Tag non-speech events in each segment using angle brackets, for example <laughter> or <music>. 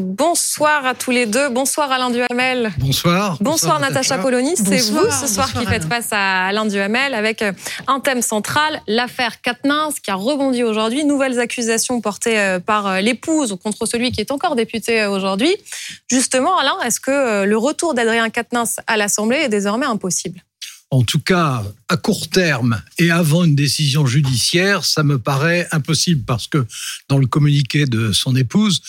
Bonsoir à tous les deux. Bonsoir Alain Duhamel. Bonsoir. Bonsoir, Natacha Polony. C'est vous ce soir qui faites face à Alain Duhamel avec euh, un thème central, l'affaire Katnins qui a rebondi aujourd'hui. Nouvelles accusations portées euh, par euh, l'épouse contre celui qui est encore député aujourd'hui. Justement, Alain, est-ce que le retour d'Adrien Katnins à l'Assemblée est désormais impossible? En tout cas à court terme et avant une décision judiciaire, ça me paraît impossible parce que dans le communiqué de son épouse,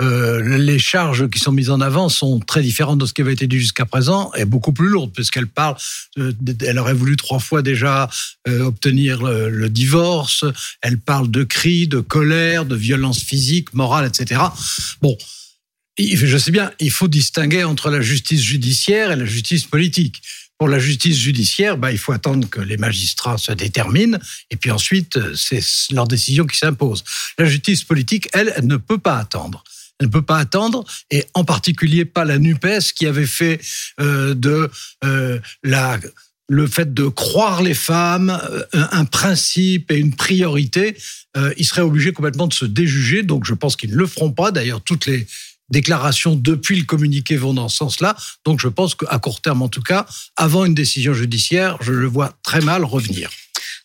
euh, les charges qui sont mises en avant sont très différentes de ce qui avait été dit jusqu'à présent et beaucoup plus lourdes puisqu'elle parle, euh, elle aurait voulu trois fois déjà euh, obtenir le, le, divorce, elle parle de cris, de colère, de violence physique, morale, etc. Bon. Je sais bien, il faut distinguer entre la justice judiciaire et la justice politique. Pour la justice judiciaire, bah, il faut attendre que les magistrats se déterminent, et puis ensuite, c'est leur décision qui s'impose. La justice politique, elle, elle ne peut pas attendre. Elle ne peut pas attendre, et en particulier pas la NUPES qui avait fait euh, de euh, la le fait de croire les femmes euh, un principe et une priorité, euh, ils seraient obligés complètement de se déjuger. Donc je pense qu'ils ne le feront pas. D'ailleurs, toutes les déclarations depuis le communiqué vont dans ce sens-là. Donc je pense qu'à court terme, en tout cas, avant une décision judiciaire, je le vois très mal revenir.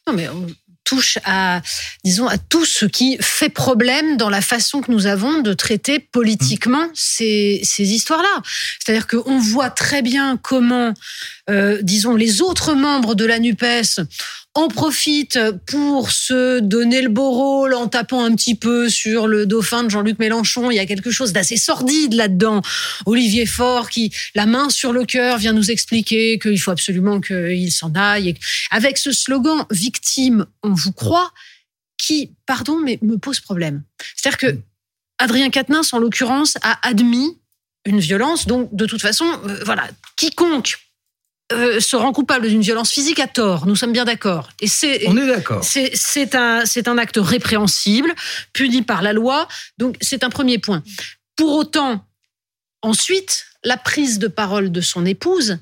Non, mais on touche à, disons, à tout ce qui fait problème dans la façon que nous avons de traiter politiquement mmh. ces, ces histoires-là. C'est-à-dire qu'on voit très bien comment, euh, disons, les autres membres de la NUPES en profite pour se donner le beau rôle en tapant un petit peu sur le dauphin de Jean-Luc Mélenchon. Il y a quelque chose d'assez sordide là-dedans. Olivier Faure qui, la main sur le cœur, vient nous expliquer qu'il faut absolument qu'il s'en aille. Avec ce slogan « victime, on vous croit », qui, pardon, mais me pose problème. C'est-à-dire que Adrien Quatennens, en l'occurrence, a admis une violence. Donc, de toute façon, euh, voilà, quiconque euh, se rend coupable d'une violence physique à tort. Nous sommes bien d'accord. Et c'est, on est d'accord. C'est, un, c'est un acte répréhensible, puni par la loi. Donc c'est un premier point. Pour autant, ensuite, la prise de parole de son épouse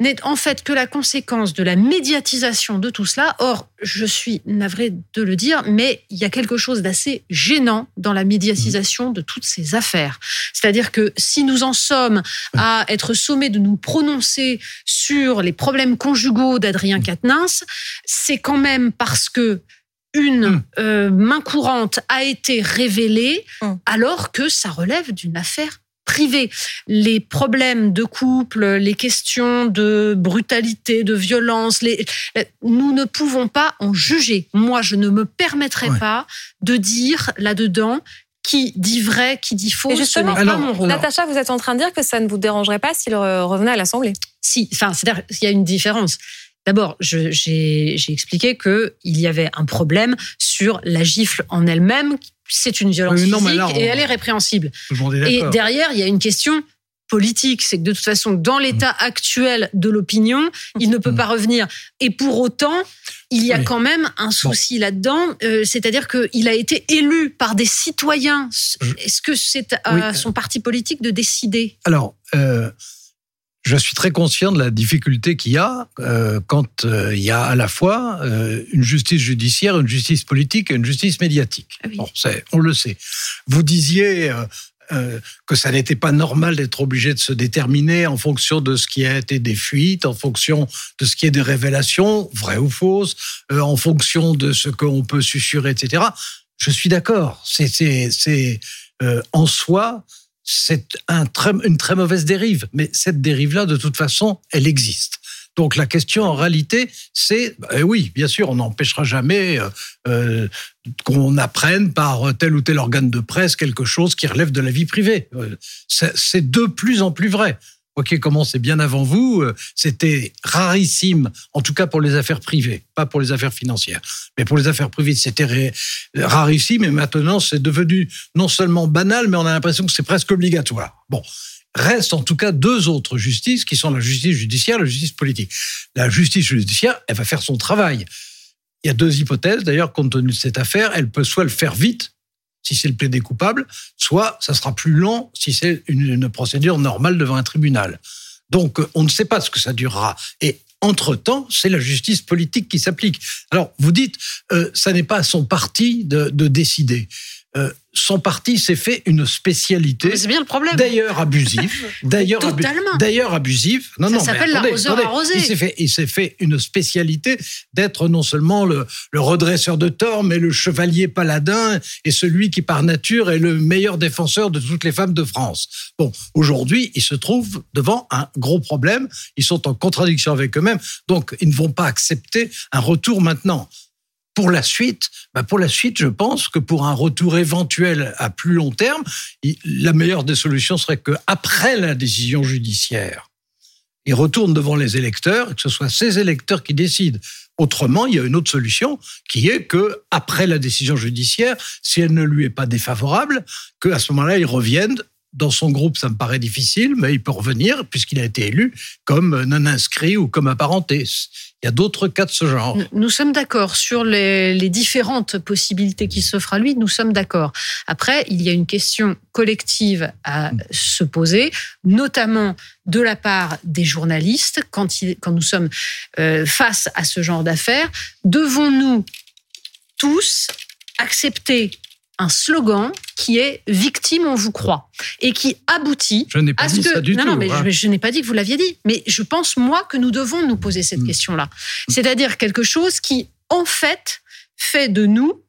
n'est en fait que la conséquence de la médiatisation de tout cela. Or, je suis navrée de le dire, mais il y a quelque chose d'assez gênant dans la médiatisation de toutes ces affaires. C'est-à-dire que si nous en sommes à être sommés de nous prononcer sur les problèmes conjugaux d'Adrien Quatennens, c'est quand même parce que une hum. euh, main courante a été révélée hum. alors que ça relève d'une affaire privé. Les problèmes de couple, les questions de brutalité, de violence, les, nous ne pouvons pas en juger. Moi, je ne me permettrai pas de dire là-dedans qui dit vrai, qui dit faux. justement, Natacha, vous êtes en train de dire que ça ne vous dérangerait pas s'il revenait à l'Assemblée Si, enfin, c'est-à-dire qu'il y a une différence. D'abord, j'ai expliqué qu'il y avait un problème sur la gifle en elle-même c'est une violence physique et elle est répréhensible. Et derrière, il y a une question politique, c'est que de toute façon, dans l'état mm. actuel de l'opinion, il ne peut mm. pas revenir. Et pour autant, il y a quand même un souci là-dedans, euh, c'est-à-dire qu'il a été élu par des citoyens. Est-ce que c'est à son parti politique de décider? Alors, euh, je suis très conscient de la difficulté qu'il y a euh, quand euh, il y a à la fois euh, une justice judiciaire, une justice politique et une justice médiatique. Ah bon, on le sait. Vous disiez que ça n'était pas normal d'être obligé de se déterminer en fonction de ce qui a été des fuites, en fonction de ce qui est des révélations, vraies ou fausses, en fonction de ce qu'on peut susurrer, etc. Je suis d'accord. C'est en soi c'est un une très mauvaise dérive. Mais cette dérive-là, de toute façon, elle existe. Donc la question en réalité, c'est eh oui, bien sûr, on n'empêchera jamais euh, euh, qu'on apprenne par tel ou tel organe de presse quelque chose qui relève de la vie privée. Euh, c'est de plus en plus vrai qui commençait bien avant vous, euh, c'était rarissime, en tout cas pour les affaires privées, pas pour les affaires financières. Mais pour les affaires privées, c'était rarissime et maintenant c'est devenu non seulement banal, mais on a l'impression que c'est presque obligatoire. Bon. Reste en tout cas deux autres justices qui sont la justice judiciaire et la justice politique. La justice judiciaire, elle va faire son travail. Il y a deux hypothèses, d'ailleurs, compte tenu de cette affaire. Elle peut soit le faire vite, si c'est le plaidé coupable, soit ça sera plus lent si c'est une, procédure normale devant un tribunal. Donc, on ne sait pas ce que ça durera. Et entre-temps, c'est la justice politique qui s'applique. Alors, vous dites, euh, ça n'est pas à son parti de, décider. Euh, son parti s'est fait une spécialité. C'est bien le problème. D'ailleurs abusive. <laughs> D'ailleurs D'ailleurs abusive. Non, Ça s'appelle l'arroseur arrosé. Il s'est fait, il s'est fait une spécialité d'être non seulement le, le, redresseur de tort, mais le chevalier paladin et celui qui par nature est le meilleur défenseur de toutes les femmes de France. Bon, aujourd'hui, ils se trouvent devant un gros problème. Ils sont en contradiction avec eux-mêmes, donc ils ne vont pas accepter un retour maintenant pour la suite, bah pour la suite, je pense que pour un retour éventuel à plus long terme, la meilleure des solutions serait que après la décision judiciaire, il retourne devant les électeurs, que ce soit ces électeurs qui décident. Autrement, il y a une autre solution qui est que après la décision judiciaire, si elle ne lui est pas défavorable, que à ce moment-là, il revienne dans son groupe, ça me paraît difficile, mais il peut revenir puisqu'il a été élu comme non inscrit ou comme apparenté. Il y a d'autres cas de ce genre. Nous sommes d'accord sur les, différentes possibilités qui s'offrent à lui. Nous sommes d'accord. Après, il y a une question collective à se poser, notamment de la part des journalistes quand, quand nous sommes euh, face à ce genre d'affaires. Devons-nous tous accepter un slogan qui est victime, on vous croit, et qui aboutit je n'ai pas à dit ce que. Ça du non, tout, non, mais je, n'ai pas dit que vous l'aviez dit. Mais je pense, moi, que nous devons nous poser cette mm. question-là. C'est-à-dire quelque chose qui, en fait, fait de nous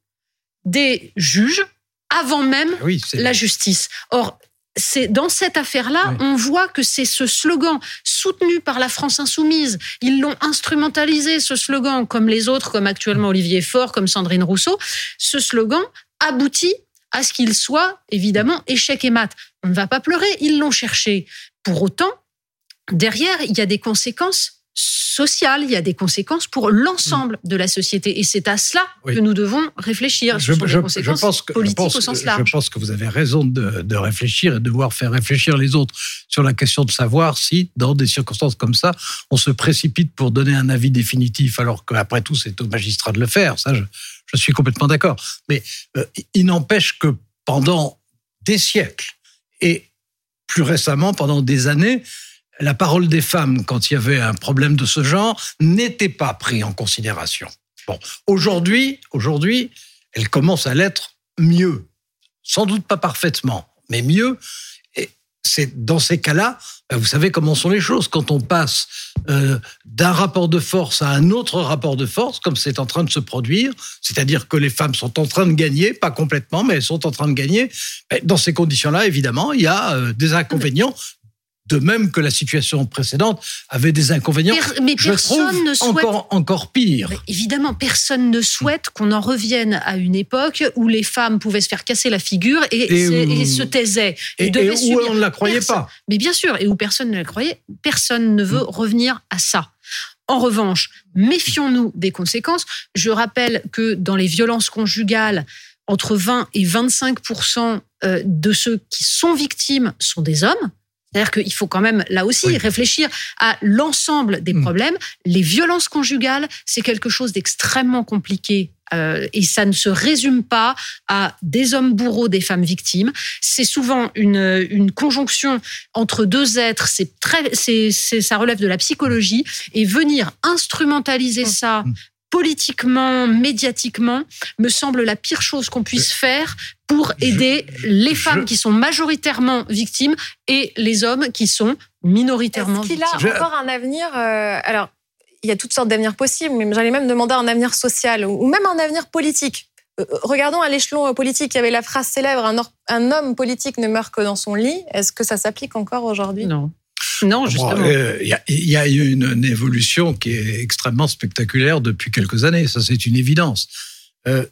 des juges avant même la justice. Or, c'est dans cette affaire-là, on voit que c'est ce slogan soutenu par la France insoumise. Ils l'ont instrumentalisé, ce slogan, comme les autres, comme actuellement Olivier Faure, comme Sandrine Rousseau. Ce slogan aboutit à ce qu'il soit évidemment échec et mat. On ne va pas pleurer, ils l'ont cherché. Pour autant, derrière, il y a des conséquences sociales, il y a des conséquences pour l'ensemble de la société. Et c'est à cela que nous devons réfléchir. Je, pense que, politiques au sens large. Je pense que vous avez raison de, de, réfléchir et de devoir faire réfléchir les autres sur la question de savoir si, dans des circonstances comme ça, on se précipite pour donner un avis définitif, alors qu'après tout, c'est au magistrat de le faire. Ça, je, je suis complètement d'accord. Mais euh, il n'empêche que pendant des siècles et plus récemment pendant des années, la parole des femmes, quand il y avait un problème de ce genre, n'était pas prise en considération. Bon, aujourd'hui, aujourd'hui, elle commence à l'être mieux. Sans doute pas parfaitement, mais mieux c'est dans ces cas-là, ben, vous savez comment sont les choses. Quand on passe euh, d'un rapport de force à un autre rapport de force, comme c'est en train de se produire, c'est-à-dire que les femmes sont en train de gagner, pas complètement, mais elles sont en train de gagner. Ben, dans ces conditions-là, évidemment, il y a euh, des inconvénients de même que la situation précédente avait des inconvénients. mais personne ne souhaite encore encore pire. évidemment, personne ne souhaite qu'on en revienne à une époque où les femmes pouvaient se faire casser la figure et, se taisaient et, où on ne la croyait pas. Mais bien sûr, et où personne ne la croyait, personne ne veut mm. revenir à ça. En revanche, méfions-nous des conséquences. Je rappelle que dans les violences conjugales, entre 20 et 25% euh, de ceux qui sont victimes sont des hommes. C'est-à-dire qu'il faut quand même, là aussi, réfléchir à l'ensemble des mm. problèmes. Les violences conjugales, c'est quelque chose d'extrêmement compliqué euh, et ça ne se résume pas à des hommes bourreaux, des femmes victimes. C'est souvent une, une conjonction entre deux êtres. C'est très, c'est, ça relève de la psychologie et venir instrumentaliser mm. ça mm politiquement, médiatiquement, me semble la pire chose qu'on puisse faire pour aider les femmes qui sont majoritairement victimes et les hommes qui sont minoritairement victimes. Est-ce qu'il a encore un avenir euh, Alors, il y a toutes sortes d'avenirs possibles, mais j'allais même demander un avenir social ou même un avenir politique. Euh, regardons à l'échelon politique, il y avait la phrase célèbre un, un homme politique ne meurt que dans son lit. Est-ce que ça s'applique encore aujourd'hui? Non. Non, justement. Il y, a eu une, évolution qui est extrêmement spectaculaire depuis quelques années. Ça, c'est une évidence. Euh,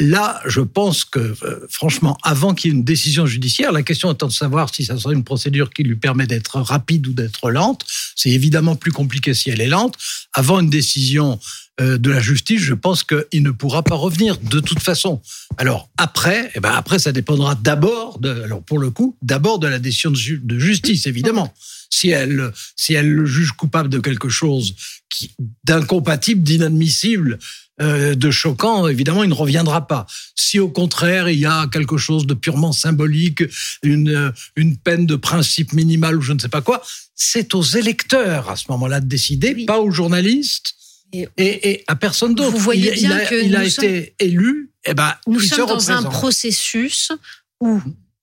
là, je pense que, euh, franchement, avant qu'il y ait une décision judiciaire, la question étant de savoir si ça serait une procédure qui lui permet d'être rapide ou d'être lente. C'est évidemment plus compliqué si elle est lente. Avant une décision euh, de la justice, je pense qu'il ne pourra pas revenir de toute façon. Alors après, eh ben après ça dépendra d'abord, de, alors pour le coup, d'abord de la décision de, justice évidemment. Si elle, si elle le juge coupable de quelque chose d'incompatible, d'inadmissible, euh, de choquant, évidemment, il ne reviendra pas. Si au contraire, il y a quelque chose de purement symbolique, une, une peine de principe minimal ou je ne sais pas quoi, c'est aux électeurs à ce moment-là de décider, pas aux journalistes Et, à personne d'autre. Vous voyez il, bien a, que il a été élu. Et eh ben, nous sommes dans un processus où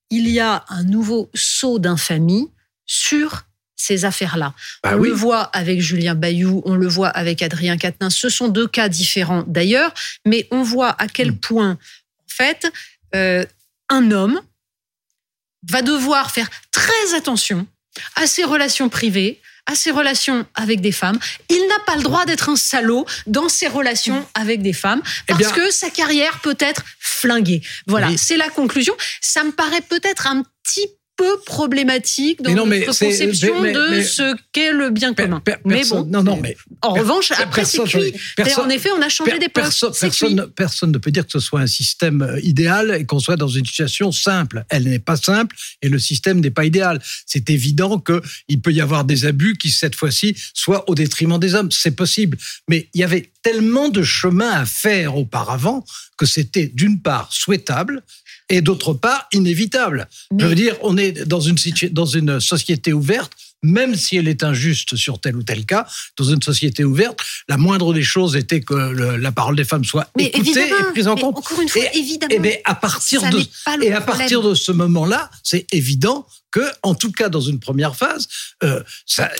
il y a un nouveau saut d'infamie sur ces affaires-là. Bah on le voit avec Julien Bayou, on le voit avec Adrien Quatennens. Ce sont deux cas différents d'ailleurs, mais on voit à quel mm. point, en fait, euh, un homme va devoir faire très attention à ses relations privées, à ses relations avec des femmes. Il n'a pas le droit d'être un salaud dans ses relations avec des femmes eh parce que sa carrière peut être flinguée. Voilà, c'est la conclusion. Ça me paraît peut-être un petit peu problématique dans notre conception de ce qu'est le bien commun. mais bon, non, non, mais en revanche, après c'est cuit. En effet, on a changé des postes. Personne, personne, ne peut dire que ce soit un système euh, idéal et qu'on soit dans une situation simple. Elle n'est pas simple et le système n'est pas idéal. C'est évident qu'il peut y avoir des abus qui cette fois-ci soient au détriment des hommes. C'est possible, mais il y avait tellement de chemin à faire auparavant que c'était d'une part souhaitable et d'autre part inévitable. Je veux dire, on est dans une, dans une société ouverte même si elle est injuste sur tel ou tel cas, dans une société ouverte, la moindre des choses était que la parole des femmes soit écoutée et prise en compte. Encore une fois, évidemment. Et, à partir de, et à partir de ce moment-là, c'est évident que, en tout cas dans une première phase, euh,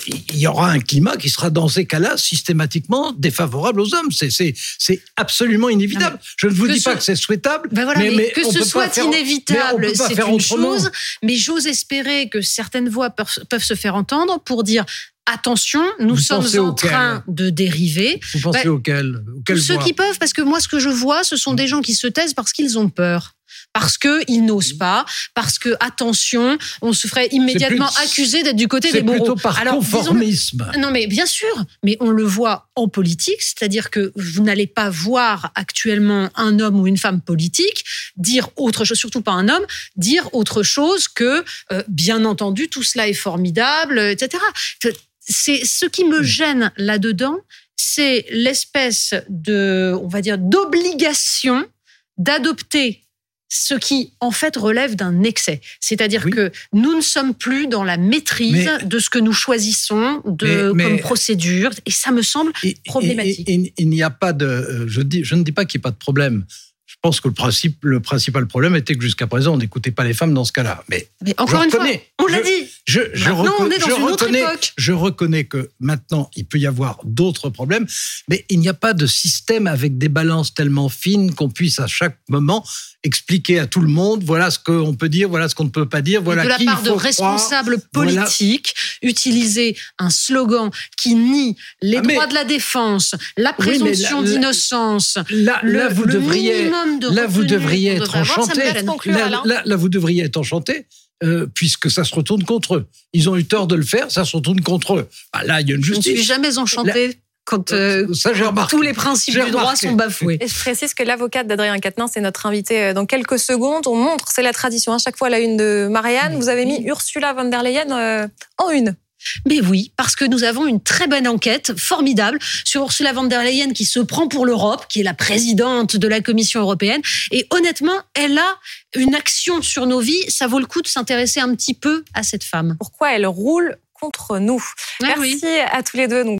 il y aura un climat qui sera dans ces cas-là systématiquement défavorable aux hommes. C'est absolument inévitable. Je ne vous dis pas que c'est souhaitable, ben mais, que ce soit inévitable, c'est une chose. Mais j'ose espérer que certaines voix peuvent se faire entendre pour dire attention, nous sommes en train de dériver. Vous pensez bah, auquel, Ceux qui peuvent, parce que moi, ce que je vois, ce sont des gens qui se taisent parce qu'ils ont peur parce qu'ils n'osent pas, parce que attention, on se ferait immédiatement accuser d'être du côté des bourreaux. Par conformisme. non, mais bien sûr, mais on le voit en politique, c'est-à-dire que vous n'allez pas voir actuellement un homme ou une femme politique dire autre chose, surtout pas un homme, dire autre chose que, euh, bien entendu, tout cela est formidable, etc. C'est ce qui me gêne là-dedans, c'est l'espèce de, on va dire, d'obligation d'adopter ce qui en fait relève d'un excès. C'est-à-dire que nous ne sommes plus dans la maîtrise de ce que nous choisissons de, comme procédure, et ça me semble problématique. il n'y a pas de, euh, je, dis, je ne dis pas qu'il n'y a pas de problème. Je pense que le, principe, le principal problème était que jusqu'à présent, on n'écoutait pas les femmes dans ce cas-là. Mais, encore une fois, on l'a dit. Je, je, on est dans une autre époque. je reconnais que maintenant, il peut y avoir d'autres problèmes, mais il n'y a pas de système avec des balances tellement fines qu'on puisse à chaque moment expliquer à tout le monde voilà ce qu'on peut dire, voilà ce qu'on ne peut pas dire, voilà de la part de responsables politiques, utiliser un slogan qui nie les ah, droits de la défense, la présomption d'innocence, là, là, vous devriez, là, vous devriez être enchanté. Là, vous devriez être enchanté. puisque ça se retourne contre eux. Ils ont eu tort de le faire, ça se retourne contre eux. Bah, là, il y a une justice. Je ne suis jamais enchanté quand euh, tous les principes du droit sont bafoués. Et je précise que l'avocate d'Adrien Quatennens c'est notre invité euh, dans quelques secondes. On montre, c'est la tradition, à chaque fois la une de Marianne. Vous avez mis Ursula von der Leyen euh, en une. Mais oui, parce que nous avons une très bonne enquête, formidable, sur Ursula von der Leyen qui se prend pour l'Europe, qui est la présidente de la Commission européenne. Et honnêtement, elle a une action sur nos vies. Ça vaut le coup de s'intéresser un petit peu à cette femme. Pourquoi elle roule contre nous? Ah Merci à tous les deux.